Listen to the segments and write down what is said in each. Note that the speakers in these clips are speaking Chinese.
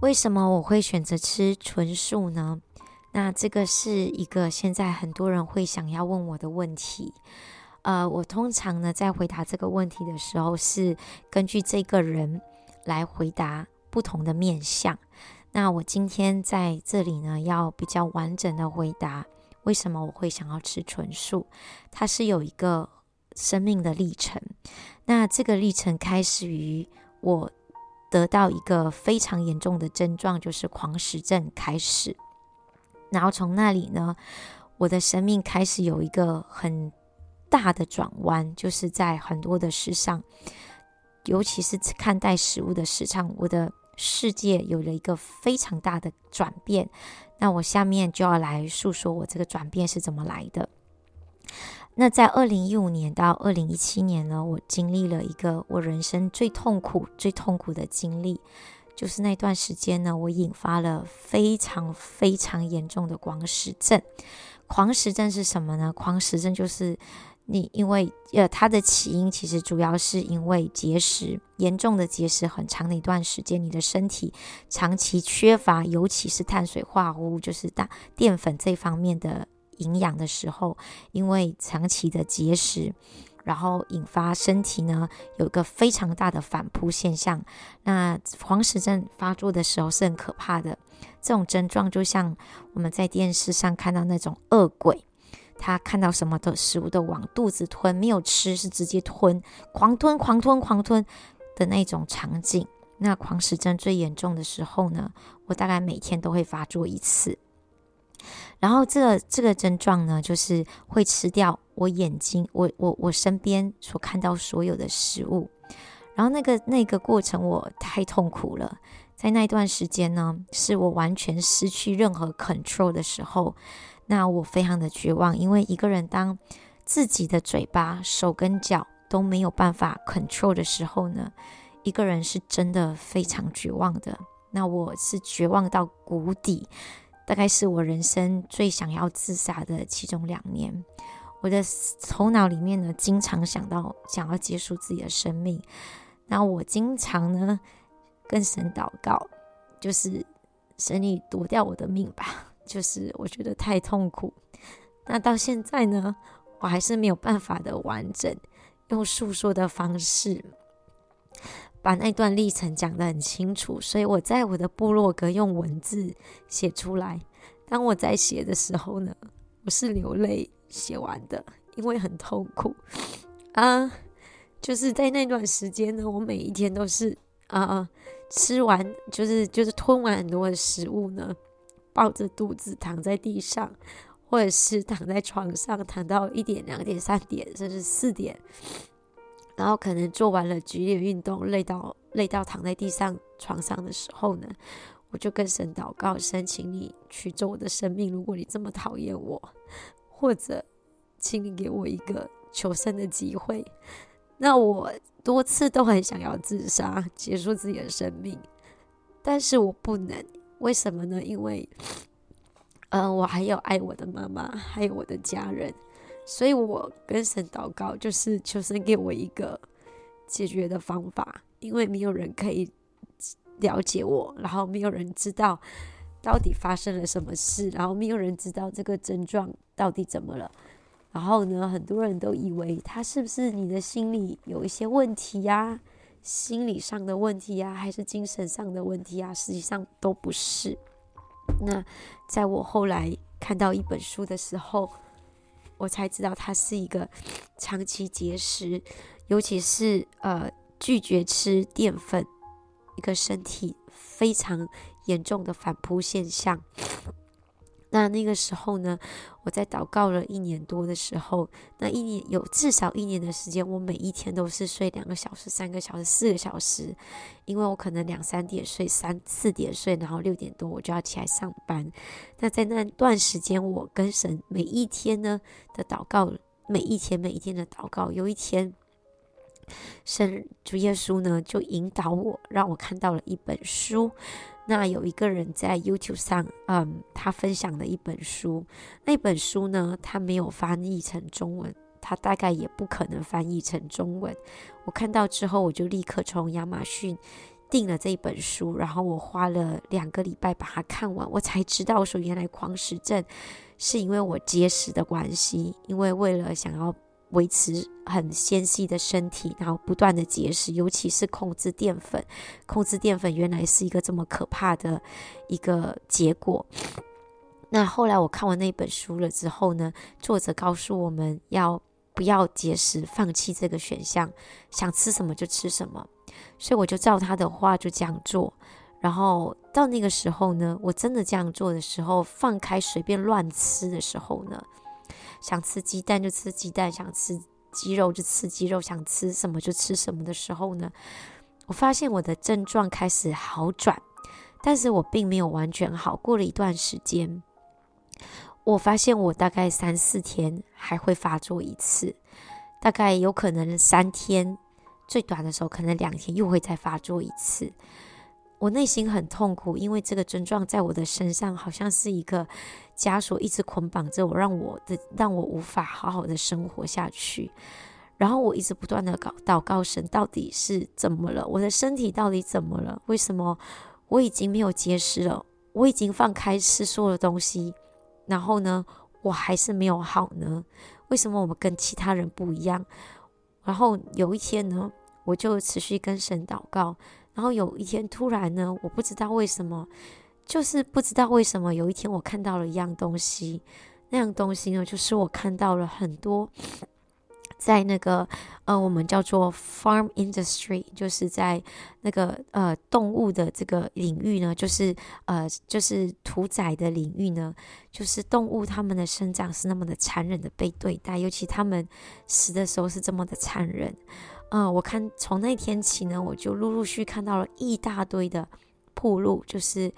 为什么我会选择吃纯素呢？那这个是一个现在很多人会想要问我的问题。呃，我通常呢在回答这个问题的时候，是根据这个人来回答不同的面相。那我今天在这里呢，要比较完整的回答为什么我会想要吃纯素。它是有一个生命的历程。那这个历程开始于我得到一个非常严重的症状，就是狂食症开始。然后从那里呢，我的生命开始有一个很大的转弯，就是在很多的事上，尤其是看待食物的事上，我的世界有了一个非常大的转变。那我下面就要来诉说我这个转变是怎么来的。那在二零一五年到二零一七年呢，我经历了一个我人生最痛苦、最痛苦的经历。就是那段时间呢，我引发了非常非常严重的狂食症。狂食症是什么呢？狂食症就是你因为呃，它的起因其实主要是因为节食，严重的节食很长的一段时间，你的身体长期缺乏，尤其是碳水化合物，就是大淀粉这方面的营养的时候，因为长期的节食。然后引发身体呢有一个非常大的反扑现象。那狂食症发作的时候是很可怕的，这种症状就像我们在电视上看到那种恶鬼，他看到什么的食物都往肚子吞，没有吃是直接吞，狂吞狂吞狂吞的那种场景。那狂食症最严重的时候呢，我大概每天都会发作一次。然后这个这个症状呢，就是会吃掉我眼睛，我我我身边所看到所有的食物。然后那个那个过程我太痛苦了，在那段时间呢，是我完全失去任何 control 的时候。那我非常的绝望，因为一个人当自己的嘴巴、手跟脚都没有办法 control 的时候呢，一个人是真的非常绝望的。那我是绝望到谷底。大概是我人生最想要自杀的其中两年，我的头脑里面呢，经常想到想要结束自己的生命。那我经常呢跟神祷告，就是神你夺掉我的命吧，就是我觉得太痛苦。那到现在呢，我还是没有办法的完整用诉说的方式。把那段历程讲得很清楚，所以我在我的部落格用文字写出来。当我在写的时候呢，我是流泪写完的，因为很痛苦啊。就是在那段时间呢，我每一天都是啊，吃完就是就是吞完很多的食物呢，抱着肚子躺在地上，或者是躺在床上，躺到一点、两点、三点，甚至四点。然后可能做完了剧烈运动，累到累到躺在地上床上的时候呢，我就跟神祷告，神，请你取走我的生命。如果你这么讨厌我，或者请你给我一个求生的机会。那我多次都很想要自杀，结束自己的生命，但是我不能。为什么呢？因为，呃，我还有爱我的妈妈，还有我的家人。所以我跟神祷告，就是求神给我一个解决的方法，因为没有人可以了解我，然后没有人知道到底发生了什么事，然后没有人知道这个症状到底怎么了。然后呢，很多人都以为他是不是你的心里有一些问题呀，心理上的问题呀，还是精神上的问题呀？实际上都不是。那在我后来看到一本书的时候，我才知道他是一个长期节食，尤其是呃拒绝吃淀粉，一个身体非常严重的反扑现象。那那个时候呢，我在祷告了一年多的时候，那一年有至少一年的时间，我每一天都是睡两个小时、三个小时、四个小时，因为我可能两三点睡、三四点睡，然后六点多我就要起来上班。那在那段时间，我跟神每一天呢的祷告，每一天每一天的祷告，有一天，神主耶稣呢就引导我，让我看到了一本书。那有一个人在 YouTube 上，嗯，他分享了一本书。那本书呢，他没有翻译成中文，他大概也不可能翻译成中文。我看到之后，我就立刻从亚马逊订了这一本书，然后我花了两个礼拜把它看完，我才知道说原来狂食症是因为我节食的关系，因为为了想要维持很纤细的身体，然后不断的节食，尤其是控制淀粉，控制淀粉原来是一个这么可怕的一个结果。那后来我看完那本书了之后呢，作者告诉我们要不要节食，放弃这个选项，想吃什么就吃什么。所以我就照他的话就这样做。然后到那个时候呢，我真的这样做的时候，放开随便乱吃的时候呢，想吃鸡蛋就吃鸡蛋，想吃鸡肉就吃鸡肉，想吃什么就吃什么的时候呢，我发现我的症状开始好转，但是我并没有完全好。过了一段时间。我发现我大概三四天还会发作一次，大概有可能三天，最短的时候可能两天又会再发作一次。我内心很痛苦，因为这个症状在我的身上好像是一个枷锁，一直捆绑着我，让我的让我无法好好的生活下去。然后我一直不断的祷告神，到底是怎么了？我的身体到底怎么了？为什么我已经没有节食了？我已经放开吃所有的东西。然后呢，我还是没有好呢？为什么我们跟其他人不一样？然后有一天呢，我就持续跟神祷告。然后有一天突然呢，我不知道为什么，就是不知道为什么，有一天我看到了一样东西，那样东西呢，就是我看到了很多。在那个呃，我们叫做 farm industry，就是在那个呃动物的这个领域呢，就是呃就是屠宰的领域呢，就是动物它们的生长是那么的残忍的被对待，尤其它们死的时候是这么的残忍。嗯、我看从那天起呢，我就陆陆续看到了一大堆的铺路，就是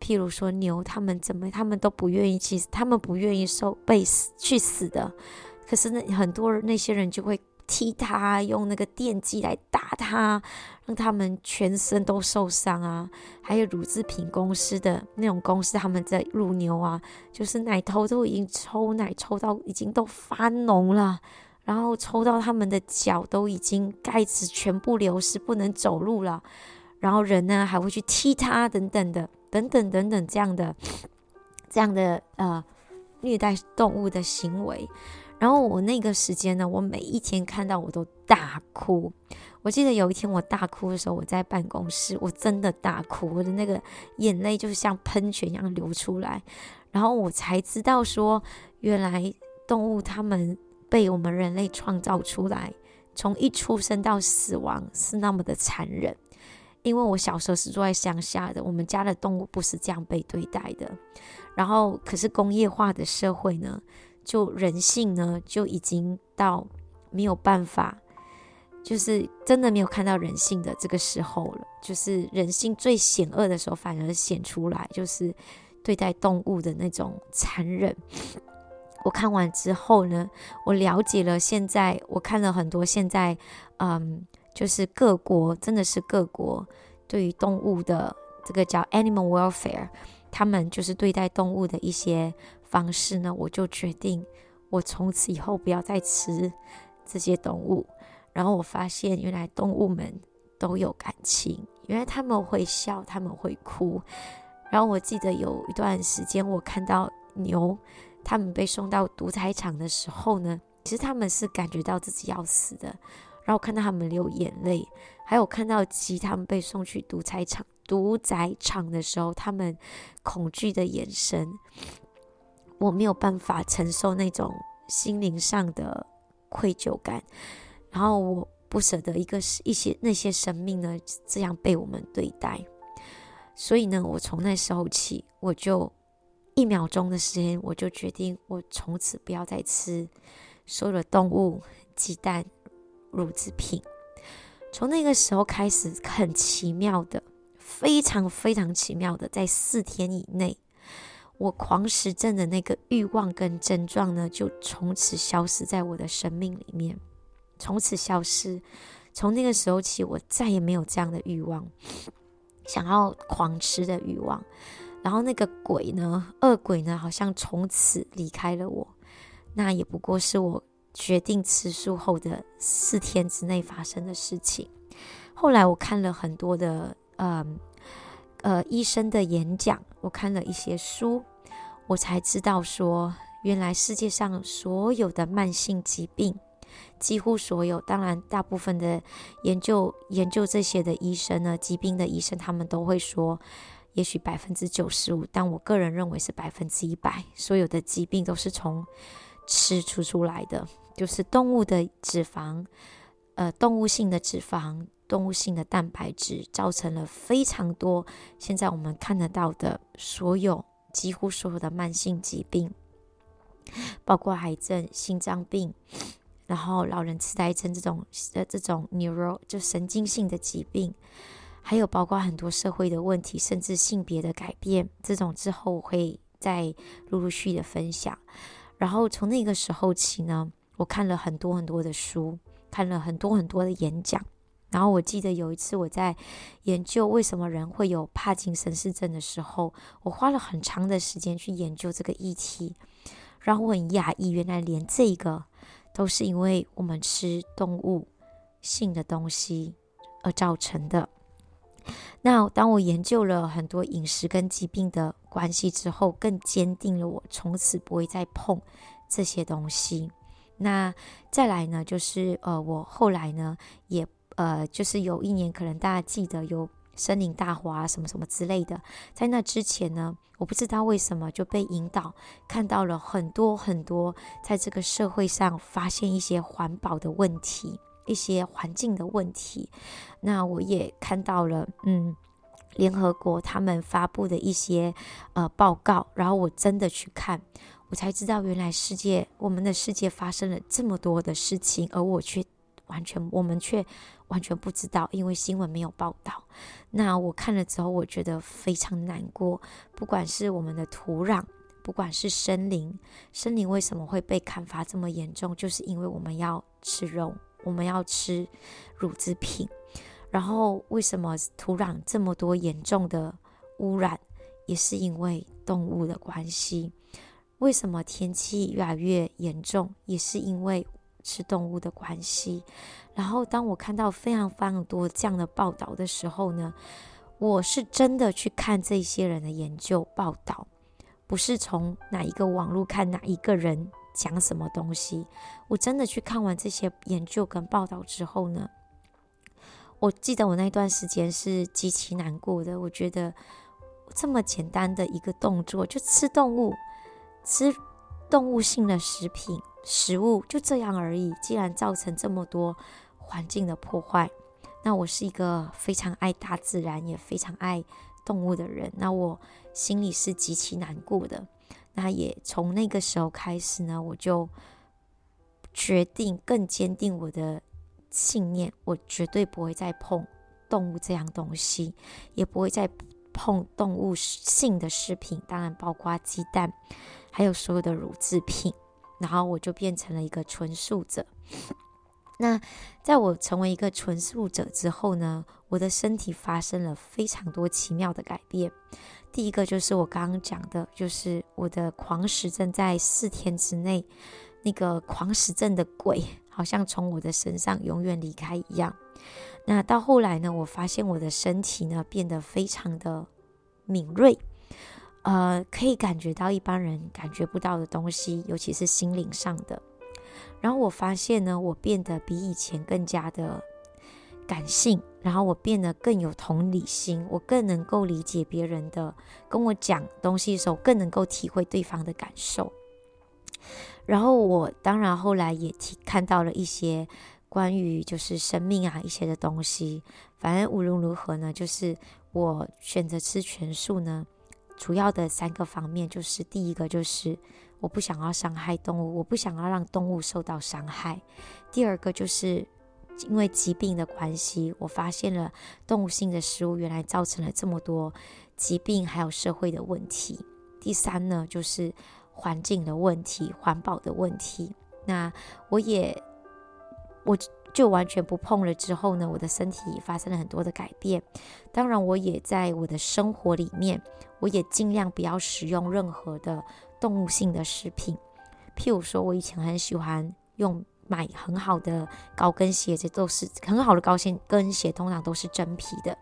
譬如说牛，他们怎么，他们都不愿意，其实它们不愿意受被死去死的。可是那很多那些人就会踢他，用那个电击来打他，让他们全身都受伤啊。还有乳制品公司的那种公司，他们在乳牛啊，就是奶头都已经抽奶抽到已经都发脓了，然后抽到他们的脚都已经盖子全部流失，不能走路了。然后人呢还会去踢他，等等的，等等等等这样的这样的呃虐待动物的行为。然后我那个时间呢，我每一天看到我都大哭。我记得有一天我大哭的时候，我在办公室，我真的大哭，我的那个眼泪就是像喷泉一样流出来。然后我才知道说，原来动物它们被我们人类创造出来，从一出生到死亡是那么的残忍。因为我小时候是住在乡下的，我们家的动物不是这样被对待的。然后可是工业化的社会呢？就人性呢，就已经到没有办法，就是真的没有看到人性的这个时候了。就是人性最险恶的时候，反而显出来，就是对待动物的那种残忍。我看完之后呢，我了解了现在，我看了很多现在，嗯，就是各国真的是各国对于动物的这个叫 animal welfare，他们就是对待动物的一些。方式呢，我就决定，我从此以后不要再吃这些动物。然后我发现，原来动物们都有感情，原来他们会笑，他们会哭。然后我记得有一段时间，我看到牛，他们被送到屠宰场的时候呢，其实他们是感觉到自己要死的。然后看到他们流眼泪，还有看到鸡，他们被送去屠宰场，屠宰场的时候，他们恐惧的眼神。我没有办法承受那种心灵上的愧疚感，然后我不舍得一个一些那些生命呢这样被我们对待，所以呢，我从那时候起，我就一秒钟的时间，我就决定，我从此不要再吃所有的动物、鸡蛋、乳制品。从那个时候开始，很奇妙的，非常非常奇妙的，在四天以内。我狂食症的那个欲望跟症状呢，就从此消失在我的生命里面，从此消失。从那个时候起，我再也没有这样的欲望，想要狂吃的欲望。然后那个鬼呢，恶鬼呢，好像从此离开了我。那也不过是我决定吃素后的四天之内发生的事情。后来我看了很多的呃呃医生的演讲，我看了一些书，我才知道说，原来世界上所有的慢性疾病，几乎所有，当然大部分的研究研究这些的医生呢，疾病的医生，他们都会说，也许百分之九十五，但我个人认为是百分之一百，所有的疾病都是从吃出出来的，就是动物的脂肪，呃，动物性的脂肪，动物性的蛋白质，造成了非常多现在我们看得到的所有，几乎所有的慢性疾病，包括癌症、心脏病。然后老人痴呆症这种呃这种 neuro 就神经性的疾病，还有包括很多社会的问题，甚至性别的改变，这种之后我会再陆陆续续的分享。然后从那个时候起呢，我看了很多很多的书，看了很多很多的演讲。然后我记得有一次我在研究为什么人会有帕金森氏症的时候，我花了很长的时间去研究这个议题，然后我很讶异，原来连这个。都是因为我们吃动物性的东西而造成的。那当我研究了很多饮食跟疾病的关系之后，更坚定了我从此不会再碰这些东西。那再来呢，就是呃，我后来呢也呃，就是有一年，可能大家记得有。森林大火啊，什么什么之类的，在那之前呢，我不知道为什么就被引导看到了很多很多，在这个社会上发现一些环保的问题，一些环境的问题。那我也看到了，嗯，联合国他们发布的一些呃报告，然后我真的去看，我才知道原来世界，我们的世界发生了这么多的事情，而我却。完全，我们却完全不知道，因为新闻没有报道。那我看了之后，我觉得非常难过。不管是我们的土壤，不管是森林，森林为什么会被砍伐这么严重？就是因为我们要吃肉，我们要吃乳制品。然后为什么土壤这么多严重的污染？也是因为动物的关系。为什么天气越来越严重？也是因为。吃动物的关系，然后当我看到非常非常多这样的报道的时候呢，我是真的去看这些人的研究报道，不是从哪一个网络看哪一个人讲什么东西。我真的去看完这些研究跟报道之后呢，我记得我那段时间是极其难过的。我觉得这么简单的一个动作，就吃动物，吃动物性的食品。食物就这样而已，既然造成这么多环境的破坏，那我是一个非常爱大自然也非常爱动物的人，那我心里是极其难过的。那也从那个时候开始呢，我就决定更坚定我的信念，我绝对不会再碰动物这样东西，也不会再碰动物性的食品，当然包括鸡蛋，还有所有的乳制品。然后我就变成了一个纯素者。那在我成为一个纯素者之后呢，我的身体发生了非常多奇妙的改变。第一个就是我刚刚讲的，就是我的狂食症在四天之内，那个狂食症的鬼好像从我的身上永远离开一样。那到后来呢，我发现我的身体呢变得非常的敏锐。呃，可以感觉到一般人感觉不到的东西，尤其是心灵上的。然后我发现呢，我变得比以前更加的感性，然后我变得更有同理心，我更能够理解别人的，跟我讲东西的时候，更能够体会对方的感受。然后我当然后来也提看到了一些关于就是生命啊一些的东西。反正无论如何呢，就是我选择吃全素呢。主要的三个方面就是：第一个就是我不想要伤害动物，我不想要让动物受到伤害；第二个就是因为疾病的关系，我发现了动物性的食物原来造成了这么多疾病，还有社会的问题；第三呢，就是环境的问题、环保的问题。那我也我。就完全不碰了之后呢，我的身体发生了很多的改变。当然，我也在我的生活里面，我也尽量不要使用任何的动物性的食品。譬如说，我以前很喜欢用买很好的高跟鞋，这都是很好的高跟鞋，通常都是真皮的。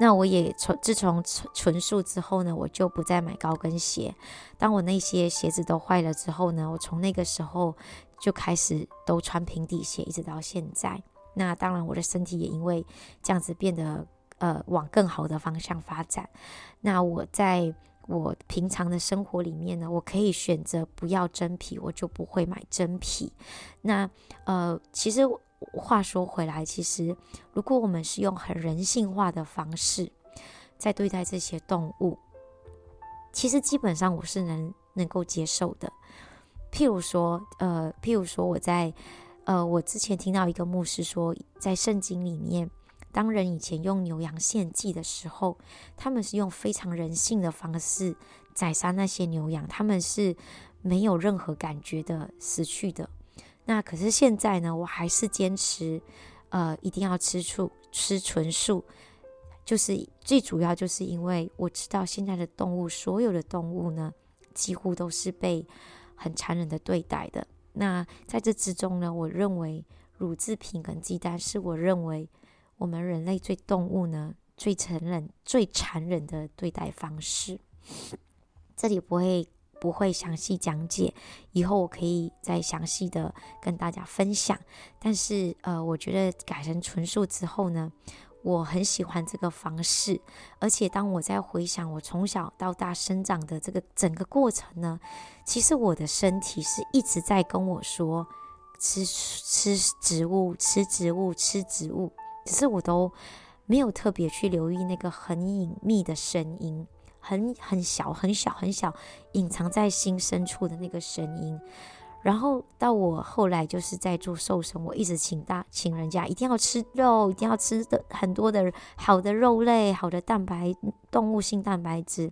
那我也从自从纯纯素之后呢，我就不再买高跟鞋。当我那些鞋子都坏了之后呢，我从那个时候就开始都穿平底鞋，一直到现在。那当然，我的身体也因为这样子变得呃往更好的方向发展。那我在我平常的生活里面呢，我可以选择不要真皮，我就不会买真皮。那呃，其实。话说回来，其实如果我们是用很人性化的方式在对待这些动物，其实基本上我是能能够接受的。譬如说，呃，譬如说我在呃，我之前听到一个牧师说，在圣经里面，当人以前用牛羊献祭的时候，他们是用非常人性的方式宰杀那些牛羊，他们是没有任何感觉的死去的。那可是现在呢，我还是坚持，呃，一定要吃素，吃纯素，就是最主要就是因为我知道现在的动物，所有的动物呢，几乎都是被很残忍的对待的。那在这之中呢，我认为乳制品跟鸡蛋是我认为我们人类对动物呢最残忍、最残忍的对待方式。这里不会。不会详细讲解，以后我可以再详细的跟大家分享。但是，呃，我觉得改成纯素之后呢，我很喜欢这个方式。而且，当我在回想我从小到大生长的这个整个过程呢，其实我的身体是一直在跟我说吃吃植物，吃植物，吃植物，只是我都没有特别去留意那个很隐秘的声音。很很小很小很小，隐藏在心深处的那个声音。然后到我后来就是在做瘦身，我一直请大请人家一定要吃肉，一定要吃的很多的好的肉类，好的蛋白动物性蛋白质。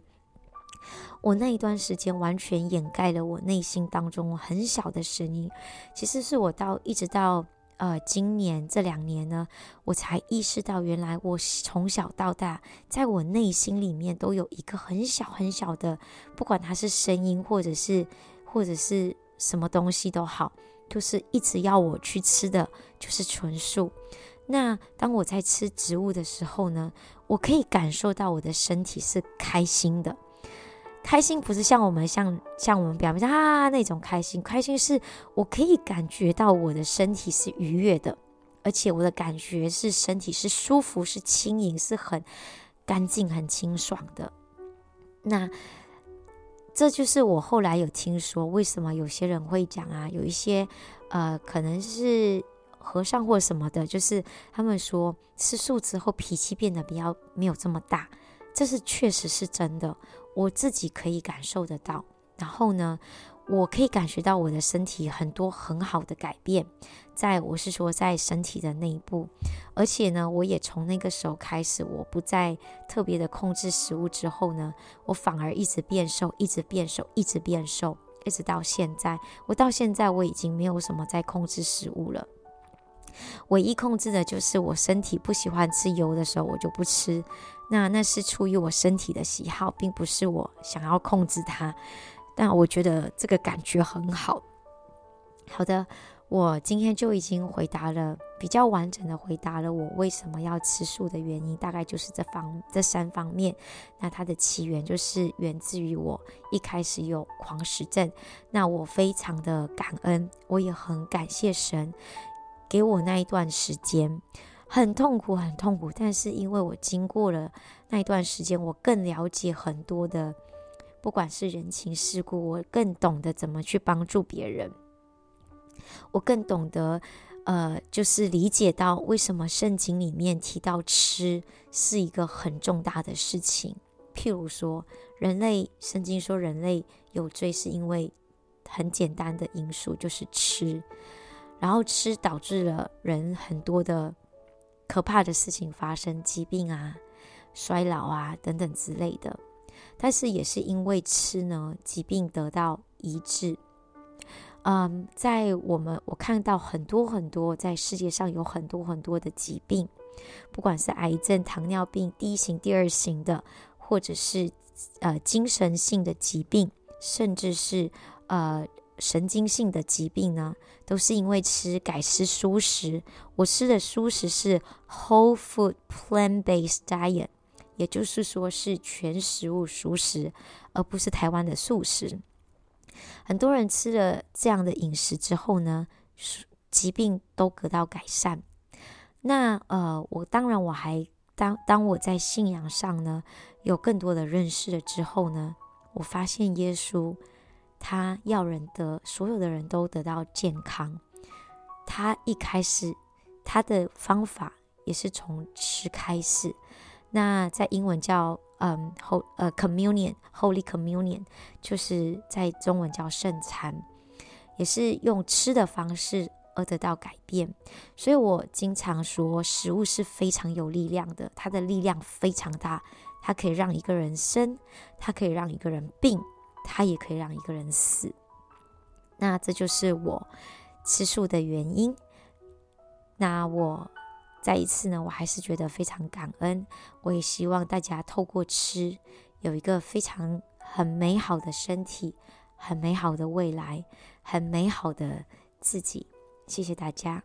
我那一段时间完全掩盖了我内心当中很小的声音。其实是我到一直到。呃，今年这两年呢，我才意识到，原来我从小到大，在我内心里面都有一个很小很小的，不管它是声音，或者是或者是什么东西都好，就是一直要我去吃的就是纯素。那当我在吃植物的时候呢，我可以感受到我的身体是开心的。开心不是像我们像像我们表面上啊那种开心，开心是我可以感觉到我的身体是愉悦的，而且我的感觉是身体是舒服、是轻盈、是很干净、很清爽的。那这就是我后来有听说，为什么有些人会讲啊，有一些呃可能是和尚或什么的，就是他们说吃素之后脾气变得比较没有这么大，这是确实是真的。我自己可以感受得到，然后呢，我可以感觉到我的身体很多很好的改变，在我是说在身体的内部，而且呢，我也从那个时候开始，我不再特别的控制食物之后呢，我反而一直变瘦，一直变瘦，一直变瘦，一直到现在，我到现在我已经没有什么在控制食物了。唯一控制的就是我身体不喜欢吃油的时候，我就不吃。那那是出于我身体的喜好，并不是我想要控制它。但我觉得这个感觉很好。好的，我今天就已经回答了，比较完整的回答了我为什么要吃素的原因，大概就是这方这三方面。那它的起源就是源自于我一开始有狂食症。那我非常的感恩，我也很感谢神。给我那一段时间很痛苦，很痛苦。但是因为我经过了那一段时间，我更了解很多的，不管是人情世故，我更懂得怎么去帮助别人。我更懂得，呃，就是理解到为什么圣经里面提到吃是一个很重大的事情。譬如说，人类，圣经说人类有罪是因为很简单的因素，就是吃。然后吃导致了人很多的可怕的事情发生，疾病啊、衰老啊等等之类的。但是也是因为吃呢，疾病得到医治。嗯，在我们我看到很多很多，在世界上有很多很多的疾病，不管是癌症、糖尿病、第一型、第二型的，或者是呃精神性的疾病，甚至是呃。神经性的疾病呢，都是因为吃改吃蔬食。我吃的蔬食是 whole food plant-based diet，也就是说是全食物熟食，而不是台湾的素食。很多人吃了这样的饮食之后呢，疾病都得到改善。那呃，我当然我还当当我在信仰上呢有更多的认识了之后呢，我发现耶稣他要人得所有的人都得到健康。他一开始他的方法也是从吃开始。那在英文叫嗯后呃 communion Holy Communion，就是在中文叫圣餐，也是用吃的方式。而得到改变，所以我经常说，食物是非常有力量的，它的力量非常大，它可以让一个人生，它可以让一个人病，它也可以让一个人死。那这就是我吃素的原因。那我再一次呢，我还是觉得非常感恩。我也希望大家透过吃，有一个非常很美好的身体，很美好的未来，很美好的自己。谢谢大家。